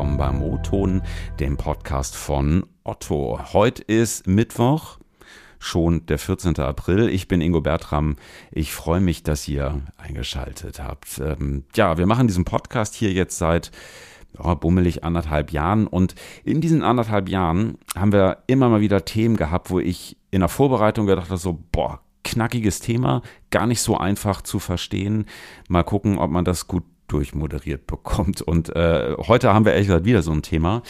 willkommen beim O-Ton, dem Podcast von Otto. Heute ist Mittwoch, schon der 14. April. Ich bin Ingo Bertram. Ich freue mich, dass ihr eingeschaltet habt. Ähm, ja, wir machen diesen Podcast hier jetzt seit oh, bummelig anderthalb Jahren. Und in diesen anderthalb Jahren haben wir immer mal wieder Themen gehabt, wo ich in der Vorbereitung gedacht habe, so, boah, knackiges Thema, gar nicht so einfach zu verstehen. Mal gucken, ob man das gut durchmoderiert bekommt. Und äh, heute haben wir ehrlich gesagt wieder so ein Thema.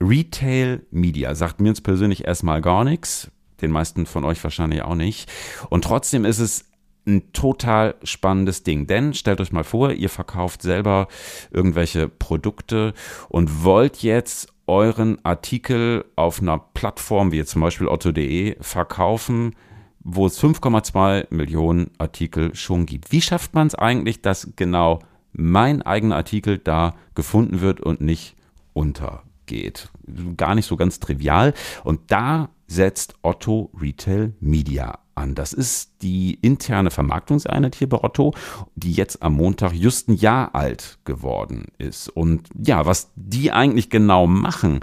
Retail Media sagt mir jetzt persönlich erstmal gar nichts, den meisten von euch wahrscheinlich auch nicht. Und trotzdem ist es ein total spannendes Ding. Denn stellt euch mal vor, ihr verkauft selber irgendwelche Produkte und wollt jetzt euren Artikel auf einer Plattform wie zum Beispiel otto.de verkaufen, wo es 5,2 Millionen Artikel schon gibt. Wie schafft man es eigentlich, dass genau mein eigener Artikel da gefunden wird und nicht untergeht? Gar nicht so ganz trivial. Und da setzt Otto Retail Media an. Das ist die interne Vermarktungseinheit hier bei Otto, die jetzt am Montag just ein Jahr alt geworden ist. Und ja, was die eigentlich genau machen,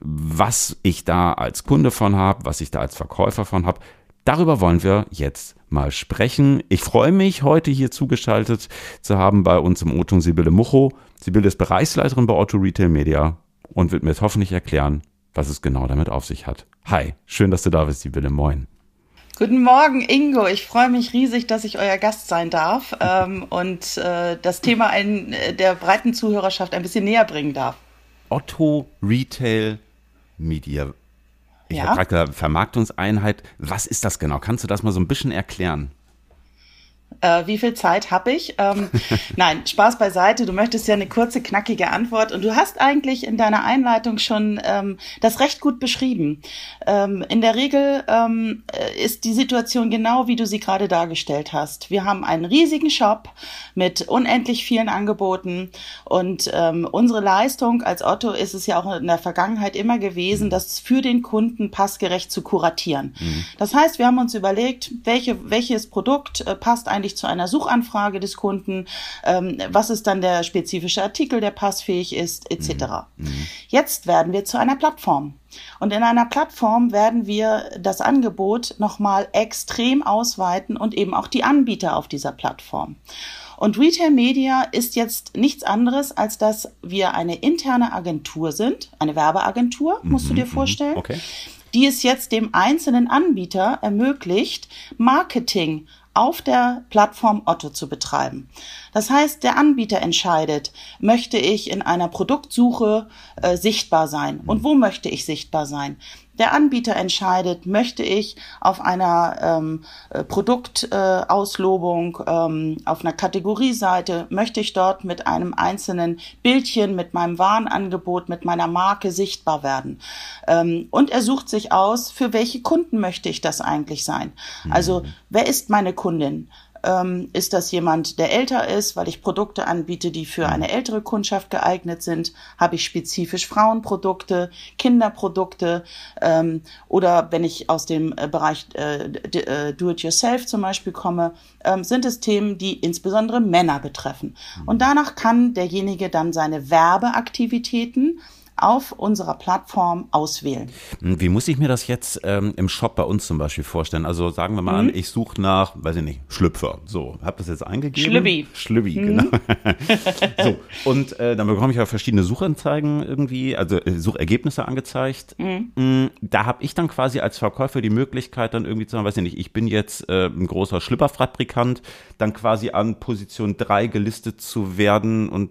was ich da als Kunde von habe, was ich da als Verkäufer von habe, darüber wollen wir jetzt mal sprechen. Ich freue mich, heute hier zugeschaltet zu haben bei uns im Otung Sibylle Mucho. Sibylle ist Bereichsleiterin bei Otto Retail Media und wird mir jetzt hoffentlich erklären, was es genau damit auf sich hat. Hi, schön, dass du da bist, Sibylle. Moin. Guten Morgen, Ingo. Ich freue mich riesig, dass ich euer Gast sein darf ähm, und äh, das Thema ein, äh, der breiten Zuhörerschaft ein bisschen näher bringen darf. Otto Retail Media. Ich ja. habe gerade gesagt, Vermarktungseinheit. Was ist das genau? Kannst du das mal so ein bisschen erklären? Äh, wie viel Zeit habe ich? Ähm, nein, Spaß beiseite. Du möchtest ja eine kurze, knackige Antwort. Und du hast eigentlich in deiner Einleitung schon ähm, das recht gut beschrieben. Ähm, in der Regel ähm, ist die Situation genau, wie du sie gerade dargestellt hast. Wir haben einen riesigen Shop mit unendlich vielen Angeboten. Und ähm, unsere Leistung als Otto ist es ja auch in der Vergangenheit immer gewesen, mhm. das für den Kunden passgerecht zu kuratieren. Mhm. Das heißt, wir haben uns überlegt, welche, welches Produkt äh, passt eigentlich eigentlich zu einer Suchanfrage des Kunden, ähm, was ist dann der spezifische Artikel, der passfähig ist, etc. Mhm. mhm. Jetzt werden wir zu einer Plattform. Und in einer Plattform werden wir das Angebot nochmal extrem ausweiten und eben auch die Anbieter auf dieser Plattform. Und Retail Media ist jetzt nichts anderes, als dass wir eine interne Agentur sind, eine Werbeagentur, musst mhm, du dir mhm. vorstellen. Okay die es jetzt dem einzelnen Anbieter ermöglicht, Marketing auf der Plattform Otto zu betreiben. Das heißt, der Anbieter entscheidet, möchte ich in einer Produktsuche äh, sichtbar sein und wo möchte ich sichtbar sein. Der Anbieter entscheidet, möchte ich auf einer ähm, äh, Produktauslobung, äh, ähm, auf einer Kategorieseite, möchte ich dort mit einem einzelnen Bildchen, mit meinem Warenangebot, mit meiner Marke sichtbar werden. Ähm, und er sucht sich aus, für welche Kunden möchte ich das eigentlich sein. Also, mhm. wer ist meine Kundin? Ähm, ist das jemand, der älter ist, weil ich Produkte anbiete, die für eine ältere Kundschaft geeignet sind? Habe ich spezifisch Frauenprodukte, Kinderprodukte? Ähm, oder wenn ich aus dem äh, Bereich äh, äh, Do-it-yourself zum Beispiel komme, ähm, sind es Themen, die insbesondere Männer betreffen. Und danach kann derjenige dann seine Werbeaktivitäten auf unserer Plattform auswählen. Hm, wie muss ich mir das jetzt ähm, im Shop bei uns zum Beispiel vorstellen? Also sagen wir mal mhm. an, ich suche nach, weiß ich nicht, Schlüpfer. So, habe das jetzt eingegeben? Schlübbi. Schlübbi, mhm. genau. so, und äh, dann bekomme ich ja verschiedene Suchanzeigen irgendwie, also äh, Suchergebnisse angezeigt. Mhm. Hm, da habe ich dann quasi als Verkäufer die Möglichkeit, dann irgendwie zu sagen, weiß ich nicht, ich bin jetzt äh, ein großer Schlüpperfabrikant, dann quasi an Position 3 gelistet zu werden und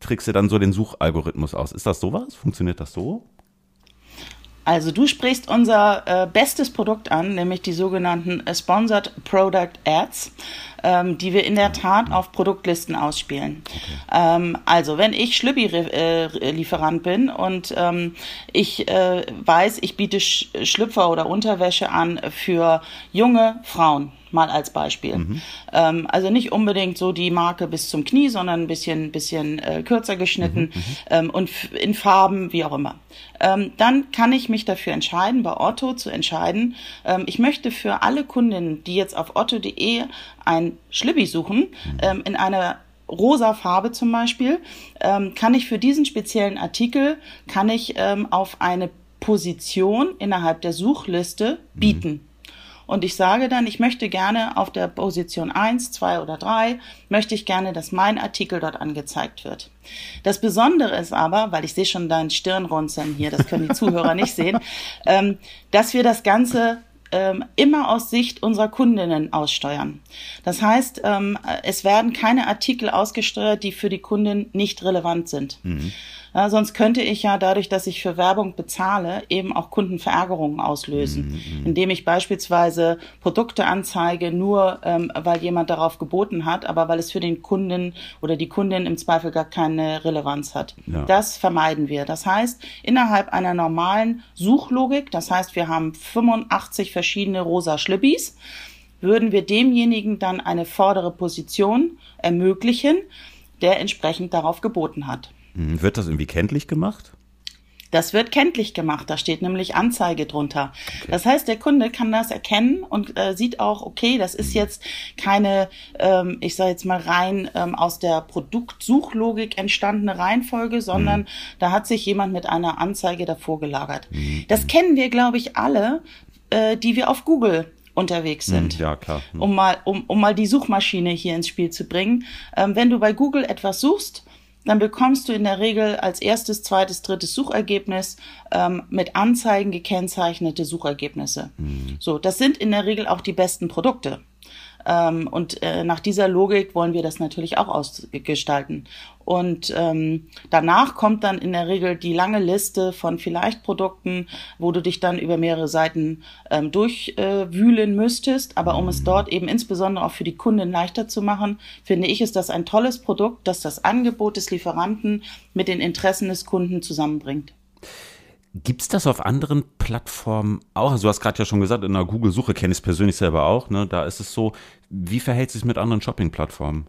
trickst du dann so den Suchalgorithmus aus. Ist das sowas? Funktioniert das so? Also du sprichst unser äh, bestes Produkt an, nämlich die sogenannten Sponsored Product Ads, ähm, die wir in der Tat auf Produktlisten ausspielen. Ähm, also wenn ich Schlüppi-Lieferant äh, bin und ähm, ich äh, weiß, ich biete Sch Schlüpfer oder Unterwäsche an für junge Frauen, mal als Beispiel. Mhm. Ähm, also nicht unbedingt so die Marke bis zum Knie, sondern ein bisschen, bisschen äh, kürzer geschnitten mhm. mhm. ähm, und in Farben, wie auch immer. Ähm, dann kann ich mich dafür entscheiden, bei Otto zu entscheiden, ähm, ich möchte für alle Kundinnen, die jetzt auf otto.de ein Schlibbi suchen, mhm. ähm, in einer rosa Farbe zum Beispiel, ähm, kann ich für diesen speziellen Artikel, kann ich auf eine Position innerhalb der Suchliste bieten. Mhm. Und ich sage dann, ich möchte gerne auf der Position 1, 2 oder 3, möchte ich gerne, dass mein Artikel dort angezeigt wird. Das Besondere ist aber, weil ich sehe schon deinen Stirnrunzeln hier, das können die Zuhörer nicht sehen, ähm, dass wir das Ganze ähm, immer aus Sicht unserer Kundinnen aussteuern. Das heißt, ähm, es werden keine Artikel ausgesteuert, die für die Kundin nicht relevant sind. Mhm. Ja, sonst könnte ich ja dadurch, dass ich für Werbung bezahle, eben auch Kundenverärgerungen auslösen, mhm, mhm. indem ich beispielsweise Produkte anzeige, nur ähm, weil jemand darauf geboten hat, aber weil es für den Kunden oder die Kundin im Zweifel gar keine Relevanz hat. Ja. Das vermeiden wir. Das heißt, innerhalb einer normalen Suchlogik, das heißt, wir haben 85 verschiedene rosa Schlippis, würden wir demjenigen dann eine vordere Position ermöglichen, der entsprechend darauf geboten hat. Hm, wird das irgendwie kenntlich gemacht? Das wird kenntlich gemacht, da steht nämlich Anzeige drunter. Okay. Das heißt, der Kunde kann das erkennen und äh, sieht auch, okay, das ist jetzt keine, ähm, ich sage jetzt mal rein ähm, aus der Produktsuchlogik entstandene Reihenfolge, sondern mhm. da hat sich jemand mit einer Anzeige davor gelagert. Mhm. Das kennen wir, glaube ich, alle, äh, die wir auf Google unterwegs hm, sind. Ja, klar. Um mal, um, um mal die Suchmaschine hier ins Spiel zu bringen. Ähm, wenn du bei Google etwas suchst, dann bekommst du in der Regel als erstes, zweites, drittes Suchergebnis ähm, mit Anzeigen gekennzeichnete Suchergebnisse. Mhm. So, das sind in der Regel auch die besten Produkte. Ähm, und äh, nach dieser Logik wollen wir das natürlich auch ausgestalten. Und ähm, danach kommt dann in der Regel die lange Liste von vielleicht Produkten, wo du dich dann über mehrere Seiten ähm, durchwühlen äh, müsstest. Aber um es dort eben insbesondere auch für die Kunden leichter zu machen, finde ich, ist das ein tolles Produkt, das das Angebot des Lieferanten mit den Interessen des Kunden zusammenbringt. Gibt es das auf anderen Plattformen auch? Also du hast gerade ja schon gesagt, in der Google-Suche kenne ich es persönlich selber auch. Ne? Da ist es so, wie verhält es sich mit anderen Shopping-Plattformen?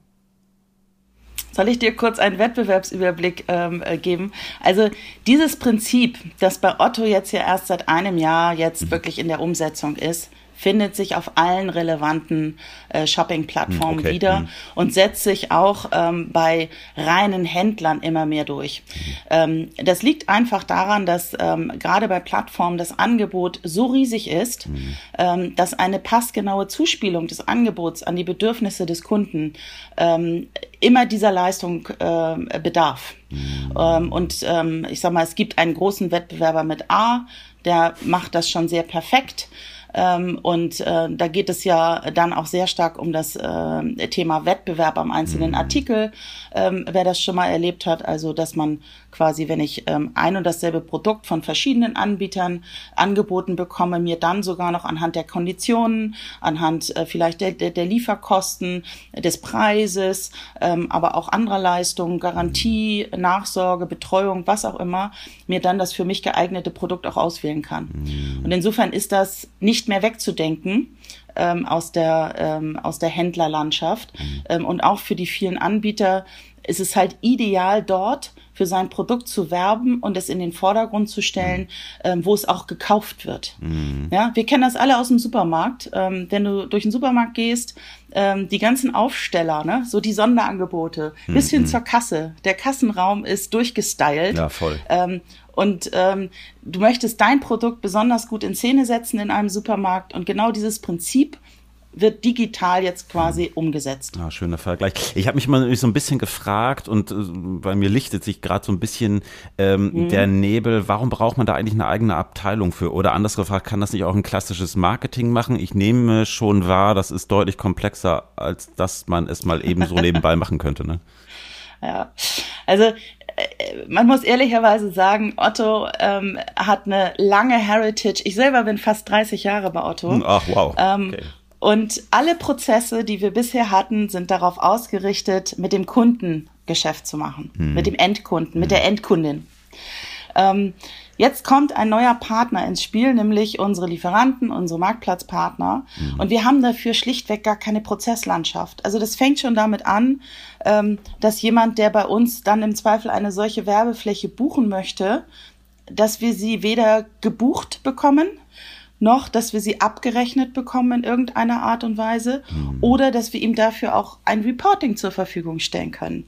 Soll ich dir kurz einen Wettbewerbsüberblick ähm, äh, geben? Also dieses Prinzip, das bei Otto jetzt ja erst seit einem Jahr jetzt mhm. wirklich in der Umsetzung ist, findet sich auf allen relevanten äh, Shopping-Plattformen okay. wieder mhm. und setzt sich auch ähm, bei reinen Händlern immer mehr durch. Ähm, das liegt einfach daran, dass ähm, gerade bei Plattformen das Angebot so riesig ist, mhm. ähm, dass eine passgenaue Zuspielung des Angebots an die Bedürfnisse des Kunden ähm, immer dieser Leistung äh, bedarf. Mhm. Ähm, und ähm, ich sag mal, es gibt einen großen Wettbewerber mit A, der macht das schon sehr perfekt. Ähm, und äh, da geht es ja dann auch sehr stark um das äh, Thema Wettbewerb am einzelnen mhm. Artikel. Ähm, wer das schon mal erlebt hat, also dass man quasi, wenn ich ähm, ein und dasselbe Produkt von verschiedenen Anbietern angeboten bekomme, mir dann sogar noch anhand der Konditionen, anhand äh, vielleicht der, der, der Lieferkosten, des Preises, ähm, aber auch anderer Leistungen, Garantie, Nachsorge, Betreuung, was auch immer, mir dann das für mich geeignete Produkt auch auswählen kann. Mhm. Und insofern ist das nicht mehr wegzudenken ähm, aus der ähm, aus der Händlerlandschaft mhm. ähm, und auch für die vielen Anbieter ist es halt ideal dort für sein Produkt zu werben und es in den Vordergrund zu stellen, mhm. ähm, wo es auch gekauft wird. Mhm. Ja, wir kennen das alle aus dem Supermarkt. Ähm, wenn du durch den Supermarkt gehst, ähm, die ganzen Aufsteller, ne, so die Sonderangebote, mhm. bis hin zur Kasse. Der Kassenraum ist durchgestylt. Ja, voll. Und ähm, du möchtest dein Produkt besonders gut in Szene setzen in einem Supermarkt und genau dieses Prinzip wird digital jetzt quasi umgesetzt. Ah, schöner Vergleich. Ich habe mich mal so ein bisschen gefragt und äh, bei mir lichtet sich gerade so ein bisschen ähm, mhm. der Nebel. Warum braucht man da eigentlich eine eigene Abteilung für? Oder anders gefragt, kann das nicht auch ein klassisches Marketing machen? Ich nehme schon wahr, das ist deutlich komplexer, als dass man es mal eben so nebenbei machen könnte. Ne? Ja, also äh, man muss ehrlicherweise sagen, Otto ähm, hat eine lange Heritage. Ich selber bin fast 30 Jahre bei Otto. Hm, ach, wow. Ähm, okay. Und alle Prozesse, die wir bisher hatten, sind darauf ausgerichtet, mit dem Kunden Geschäft zu machen, hm. mit dem Endkunden, hm. mit der Endkundin. Ähm, jetzt kommt ein neuer Partner ins Spiel, nämlich unsere Lieferanten, unsere Marktplatzpartner. Mhm. Und wir haben dafür schlichtweg gar keine Prozesslandschaft. Also das fängt schon damit an, ähm, dass jemand, der bei uns dann im Zweifel eine solche Werbefläche buchen möchte, dass wir sie weder gebucht bekommen, noch, dass wir sie abgerechnet bekommen in irgendeiner Art und Weise mhm. oder dass wir ihm dafür auch ein Reporting zur Verfügung stellen können.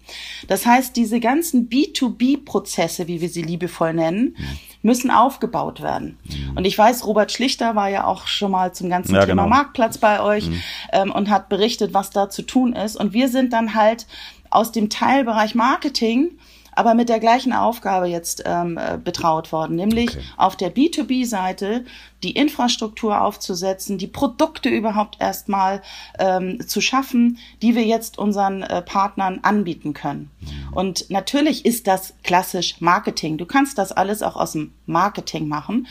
Das heißt, diese ganzen B2B-Prozesse, wie wir sie liebevoll nennen, mhm. müssen aufgebaut werden. Mhm. Und ich weiß, Robert Schlichter war ja auch schon mal zum ganzen ja, Thema genau. Marktplatz bei euch mhm. ähm, und hat berichtet, was da zu tun ist. Und wir sind dann halt aus dem Teilbereich Marketing aber mit der gleichen Aufgabe jetzt ähm, äh, betraut worden, nämlich okay. auf der B2B-Seite die Infrastruktur aufzusetzen, die Produkte überhaupt erstmal ähm, zu schaffen, die wir jetzt unseren äh, Partnern anbieten können. Mhm. Und natürlich ist das klassisch Marketing. Du kannst das alles auch aus dem Marketing machen.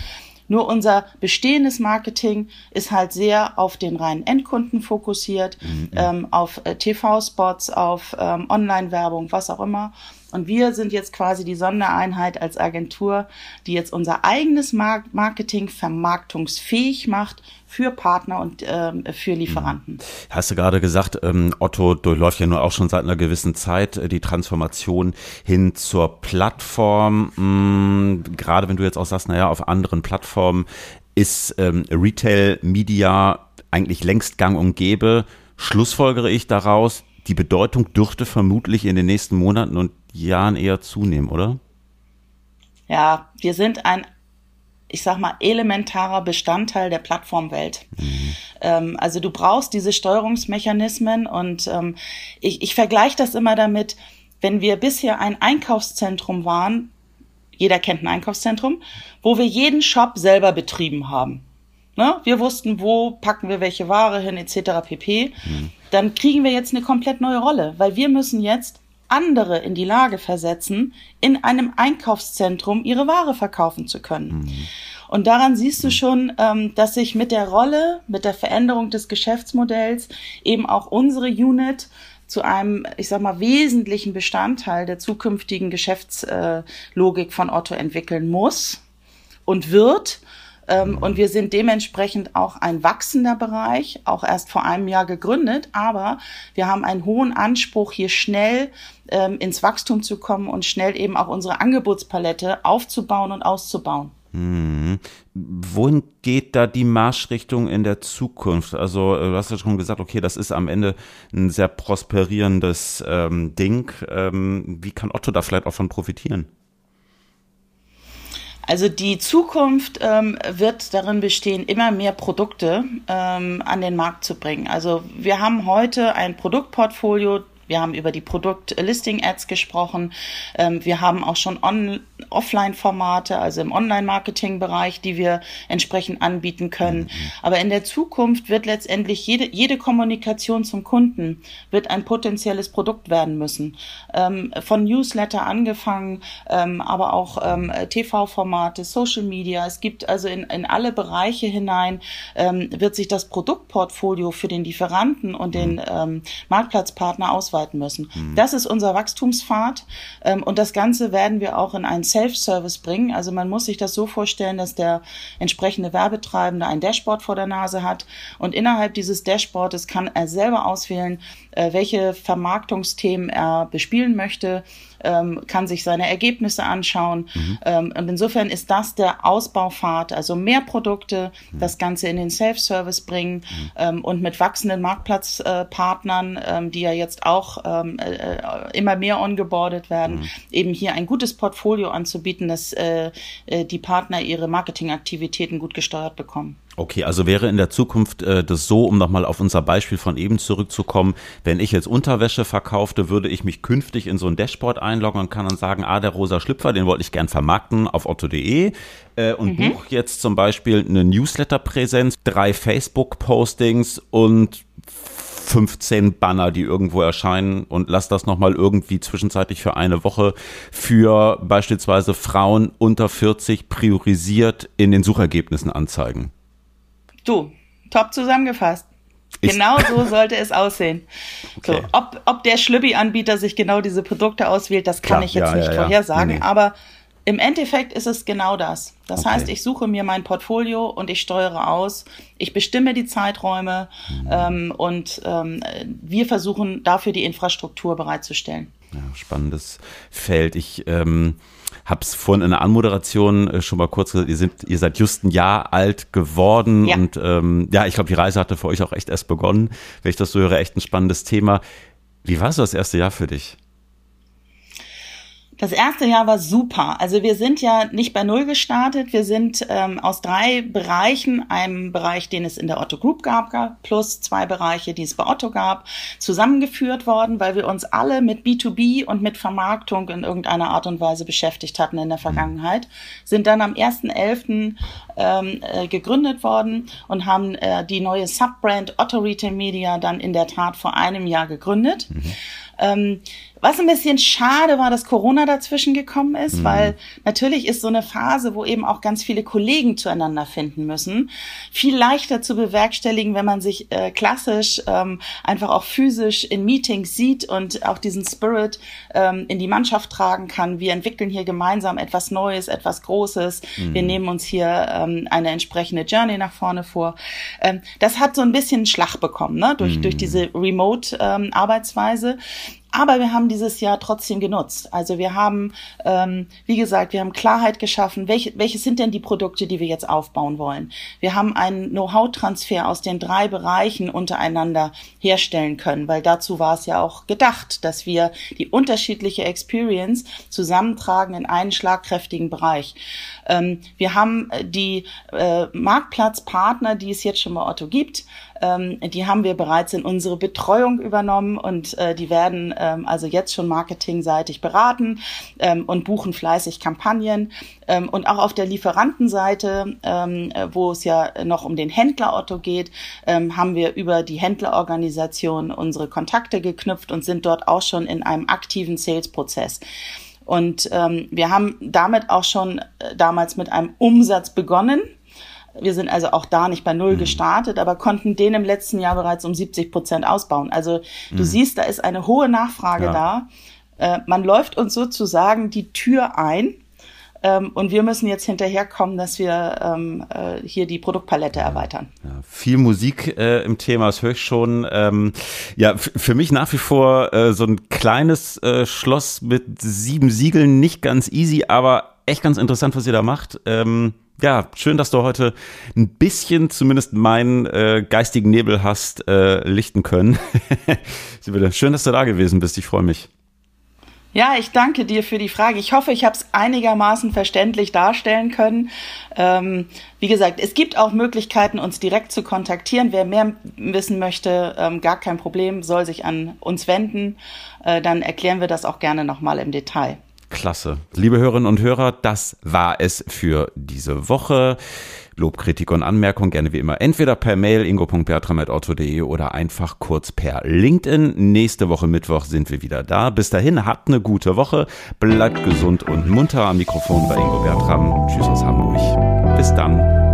Nur unser bestehendes Marketing ist halt sehr auf den reinen Endkunden fokussiert, mhm. ähm, auf äh, TV-Spots, auf ähm, Online-Werbung, was auch immer. Und wir sind jetzt quasi die Sondereinheit als Agentur, die jetzt unser eigenes Marketing vermarktungsfähig macht für Partner und ähm, für Lieferanten. Mhm. Hast du gerade gesagt, ähm, Otto durchläuft ja nur auch schon seit einer gewissen Zeit äh, die Transformation hin zur Plattform. Mhm, gerade wenn du jetzt auch sagst, naja, auf anderen Plattformen ist ähm, Retail Media eigentlich längst gang und gäbe. Schlussfolgere ich daraus, die Bedeutung dürfte vermutlich in den nächsten Monaten und Jahren eher zunehmen, oder? Ja, wir sind ein, ich sag mal, elementarer Bestandteil der Plattformwelt. Mhm. Ähm, also du brauchst diese Steuerungsmechanismen und ähm, ich, ich vergleiche das immer damit, wenn wir bisher ein Einkaufszentrum waren, jeder kennt ein Einkaufszentrum, wo wir jeden Shop selber betrieben haben. Ne? Wir wussten, wo packen wir welche Ware hin, etc. pp. Mhm. Dann kriegen wir jetzt eine komplett neue Rolle, weil wir müssen jetzt andere in die Lage versetzen, in einem Einkaufszentrum ihre Ware verkaufen zu können. Mhm. Und daran siehst du schon, ähm, dass sich mit der Rolle, mit der Veränderung des Geschäftsmodells eben auch unsere Unit zu einem, ich sag mal, wesentlichen Bestandteil der zukünftigen Geschäftslogik von Otto entwickeln muss und wird. Ähm, und wir sind dementsprechend auch ein wachsender Bereich, auch erst vor einem Jahr gegründet, aber wir haben einen hohen Anspruch, hier schnell ähm, ins Wachstum zu kommen und schnell eben auch unsere Angebotspalette aufzubauen und auszubauen. Hm. Wohin geht da die Marschrichtung in der Zukunft? Also, äh, du hast ja schon gesagt, okay, das ist am Ende ein sehr prosperierendes ähm, Ding. Ähm, wie kann Otto da vielleicht auch von profitieren? Also die Zukunft ähm, wird darin bestehen, immer mehr Produkte ähm, an den Markt zu bringen. Also wir haben heute ein Produktportfolio, wir haben über die Produkt-Listing-Ads gesprochen. Ähm, wir haben auch schon Offline-Formate, also im Online-Marketing-Bereich, die wir entsprechend anbieten können. Mhm. Aber in der Zukunft wird letztendlich jede, jede Kommunikation zum Kunden wird ein potenzielles Produkt werden müssen. Ähm, von Newsletter angefangen, ähm, aber auch TV-Formate, Social Media. Es gibt also in, in alle Bereiche hinein, wird sich das Produktportfolio für den Lieferanten und den mhm. Marktplatzpartner ausweiten ausweiten müssen. Mhm. Das ist unser Wachstumspfad ähm, und das Ganze werden wir auch in einen Self-Service bringen. Also man muss sich das so vorstellen, dass der entsprechende Werbetreibende ein Dashboard vor der Nase hat und innerhalb dieses Dashboards kann er selber auswählen, äh, welche Vermarktungsthemen er bespielen möchte ähm, kann sich seine Ergebnisse anschauen. Mhm. Ähm, und insofern ist das der Ausbaupfad, also mehr Produkte, mhm. das Ganze in den Self-Service bringen mhm. ähm, und mit wachsenden Marktplatzpartnern, äh, ähm, die ja jetzt auch ähm, äh, immer mehr ongeboardet werden, mhm. eben hier ein gutes Portfolio anzubieten, dass äh, äh, die Partner ihre Marketingaktivitäten gut gesteuert bekommen. Okay, also wäre in der Zukunft äh, das so, um nochmal auf unser Beispiel von eben zurückzukommen, wenn ich jetzt Unterwäsche verkaufte, würde ich mich künftig in so ein Dashboard einloggen und kann dann sagen, ah, der rosa Schlüpfer, den wollte ich gern vermarkten auf otto.de äh, und mhm. buche jetzt zum Beispiel eine Newsletter-Präsenz, drei Facebook-Postings und 15 Banner, die irgendwo erscheinen und lass das nochmal irgendwie zwischenzeitlich für eine Woche für beispielsweise Frauen unter 40 priorisiert in den Suchergebnissen anzeigen. Du, top zusammengefasst. Ich genau so sollte es aussehen. Okay. So, ob, ob der Schlüppi-Anbieter sich genau diese Produkte auswählt, das kann Klar, ich jetzt ja, nicht ja, vorhersagen, nee, nee. aber Im Endeffekt ist es genau das. Das okay. heißt, ich suche mir mein Portfolio und ich steuere aus. Ich bestimme die Zeiträume mhm. ähm, und ähm, wir versuchen dafür die Infrastruktur bereitzustellen. Ja, spannendes Feld. Ich ähm, habe es vorhin in der Anmoderation äh, schon mal kurz gesagt, ihr, sind, ihr seid just ein Jahr alt geworden ja. und ähm, ja, ich glaube, die Reise hatte für euch auch echt erst begonnen. Wenn ich das so höre, echt ein spannendes Thema. Wie war so das erste Jahr für dich? Das erste Jahr war super. Also wir sind ja nicht bei Null gestartet. Wir sind ähm, aus drei Bereichen, einem Bereich, den es in der Otto Group gab, plus zwei Bereiche, die es bei Otto gab, zusammengeführt worden, weil wir uns alle mit B2B und mit Vermarktung in irgendeiner Art und Weise beschäftigt hatten in der Vergangenheit. Sind dann am 1.11. Ähm, äh, gegründet worden und haben äh, die neue Subbrand Otto Retail Media dann in der Tat vor einem Jahr gegründet. Mhm. Ähm, was ein bisschen schade war, dass Corona dazwischen gekommen ist, mhm. weil natürlich ist so eine Phase, wo eben auch ganz viele Kollegen zueinander finden müssen, viel leichter zu bewerkstelligen, wenn man sich äh, klassisch ähm, einfach auch physisch in Meetings sieht und auch diesen Spirit ähm, in die Mannschaft tragen kann. Wir entwickeln hier gemeinsam etwas Neues, etwas Großes. Mhm. Wir nehmen uns hier ähm, eine entsprechende Journey nach vorne vor. Ähm, das hat so ein bisschen Schlag bekommen, ne? durch, mhm. durch diese Remote-Arbeitsweise. Aber wir haben dieses Jahr trotzdem genutzt. Also wir haben, ähm, wie gesagt, wir haben Klarheit geschaffen, welche, welche sind denn die Produkte, die wir jetzt aufbauen wollen. Wir haben einen Know-how-Transfer aus den drei Bereichen untereinander herstellen können, weil dazu war es ja auch gedacht, dass wir die unterschiedliche Experience zusammentragen in einen schlagkräftigen Bereich. Ähm, wir haben die äh, Marktplatzpartner, die es jetzt schon bei Otto gibt, ähm, die haben wir bereits in unsere Betreuung übernommen und äh, die werden ähm, also jetzt schon marketingseitig beraten ähm, und buchen fleißig Kampagnen. Ähm, und auch auf der Lieferantenseite, ähm, äh, wo es ja noch um den Händler Otto geht, ähm, haben wir über die Händlerorganisation unsere Kontakte geknüpft und sind dort auch schon in einem aktiven Sales-Prozess. Und ähm, wir haben damit auch schon äh, damals mit einem Umsatz begonnen wir sind also auch da nicht bei Null mhm. gestartet, aber konnten den im letzten Jahr bereits um 70 Prozent ausbauen. Also du mhm. siehst, da ist eine hohe Nachfrage ja. da. Äh, man läuft uns sozusagen die Tür ein. Ähm, und wir müssen jetzt hinterherkommen, dass wir ähm, äh, hier die Produktpalette erweitern. Ja, viel Musik äh, im Thema, das höre ich schon. Ähm, ja, für mich nach wie vor äh, so ein kleines äh, Schloss mit sieben Siegeln, nicht ganz easy, aber echt ganz interessant, was ihr da macht. Ja, schön, dass du heute ein bisschen zumindest meinen äh, geistigen Nebel hast äh, lichten können. schön, dass du da gewesen bist. Ich freue mich. Ja, ich danke dir für die Frage. Ich hoffe, ich habe es einigermaßen verständlich darstellen können. Ähm, wie gesagt, es gibt auch Möglichkeiten, uns direkt zu kontaktieren. Wer mehr wissen möchte, ähm, gar kein Problem, soll sich an uns wenden. Äh, dann erklären wir das auch gerne nochmal im Detail. Klasse. Liebe Hörerinnen und Hörer, das war es für diese Woche. Lob, Kritik und Anmerkung gerne wie immer entweder per Mail ingo.bertram.otto.de oder einfach kurz per LinkedIn. Nächste Woche Mittwoch sind wir wieder da. Bis dahin, habt eine gute Woche, bleibt gesund und munter. Am Mikrofon bei Ingo Bertram. Tschüss aus Hamburg. Bis dann.